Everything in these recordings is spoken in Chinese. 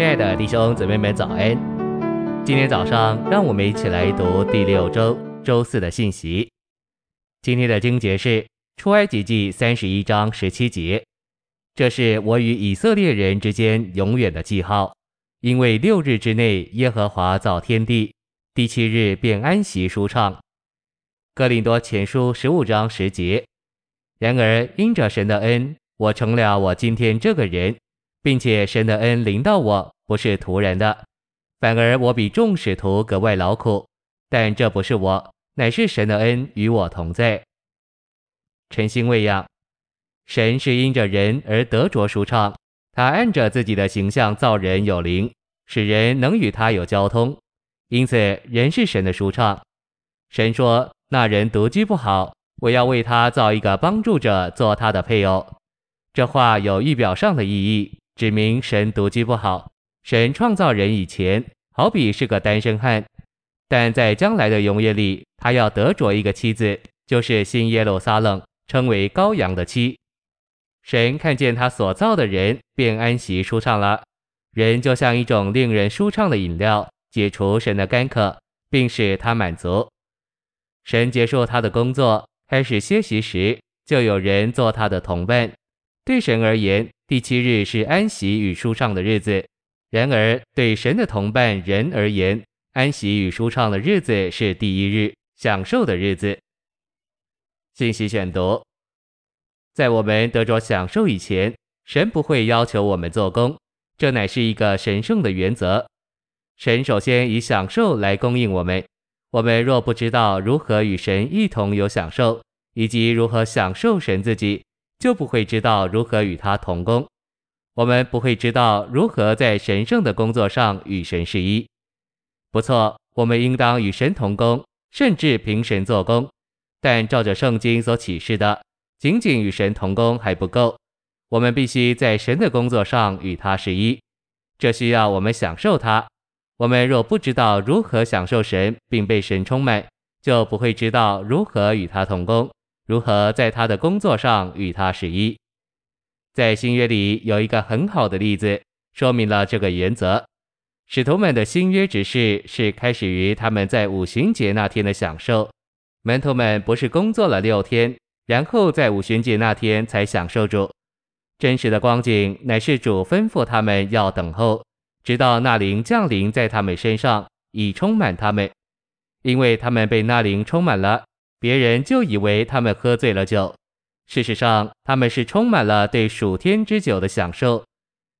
亲爱的弟兄姊妹们，早安！今天早上，让我们一起来读第六周周四的信息。今天的经节是出埃及记三十一章十七节，这是我与以色列人之间永远的记号，因为六日之内耶和华造天地，第七日便安息舒畅。哥林多前书十五章十节，然而因着神的恩，我成了我今天这个人。并且神的恩临到我，不是徒然的，反而我比众使徒格外劳苦，但这不是我，乃是神的恩与我同在。晨星喂养，神是因着人而得着舒畅，他按着自己的形象造人有灵，使人能与他有交通，因此人是神的舒畅。神说：“那人独居不好，我要为他造一个帮助者做他的配偶。”这话有预表上的意义。指明神独居不好。神创造人以前，好比是个单身汉，但在将来的永夜里，他要得着一个妻子，就是新耶路撒冷，称为羔羊的妻。神看见他所造的人，便安息舒畅了。人就像一种令人舒畅的饮料，解除神的干渴，并使他满足。神结束他的工作，开始歇息时，就有人做他的同伴。对神而言，第七日是安息与舒畅的日子；然而，对神的同伴人而言，安息与舒畅的日子是第一日，享受的日子。信息选读：在我们得着享受以前，神不会要求我们做工，这乃是一个神圣的原则。神首先以享受来供应我们。我们若不知道如何与神一同有享受，以及如何享受神自己，就不会知道如何与他同工，我们不会知道如何在神圣的工作上与神是一。不错，我们应当与神同工，甚至凭神做工。但照着圣经所启示的，仅仅与神同工还不够，我们必须在神的工作上与他是一。这需要我们享受他。我们若不知道如何享受神，并被神充满，就不会知道如何与他同工。如何在他的工作上与他是一？在新约里有一个很好的例子，说明了这个原则。使徒们的新约指示是开始于他们在五旬节那天的享受。门徒们不是工作了六天，然后在五旬节那天才享受主。真实的光景乃是主吩咐他们要等候，直到那灵降临在他们身上，以充满他们，因为他们被那灵充满了。别人就以为他们喝醉了酒，事实上他们是充满了对暑天之酒的享受。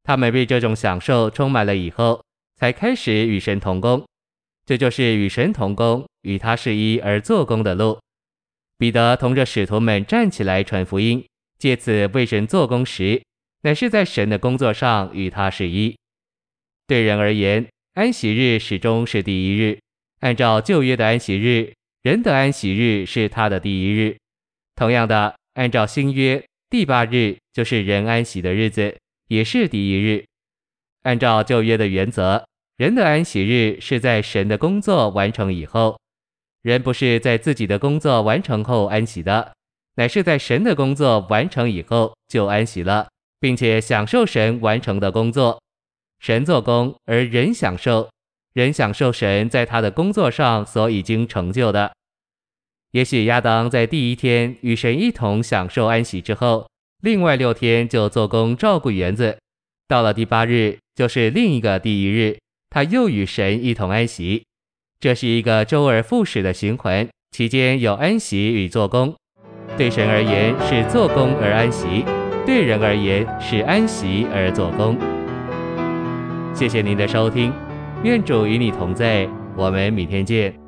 他们被这种享受充满了以后，才开始与神同工。这就是与神同工、与他是一而做工的路。彼得同着使徒们站起来传福音，借此为神做工时，乃是在神的工作上与他是一。对人而言，安息日始终是第一日，按照旧约的安息日。人的安息日是他的第一日，同样的，按照新约，第八日就是人安息的日子，也是第一日。按照旧约的原则，人的安息日是在神的工作完成以后。人不是在自己的工作完成后安息的，乃是在神的工作完成以后就安息了，并且享受神完成的工作。神做工，而人享受。人享受神在他的工作上所已经成就的。也许亚当在第一天与神一同享受安息之后，另外六天就做工照顾园子。到了第八日，就是另一个第一日，他又与神一同安息。这是一个周而复始的循环，其间有安息与做工。对神而言是做工而安息，对人而言是安息而做工。谢谢您的收听。愿主与你同在，我们明天见。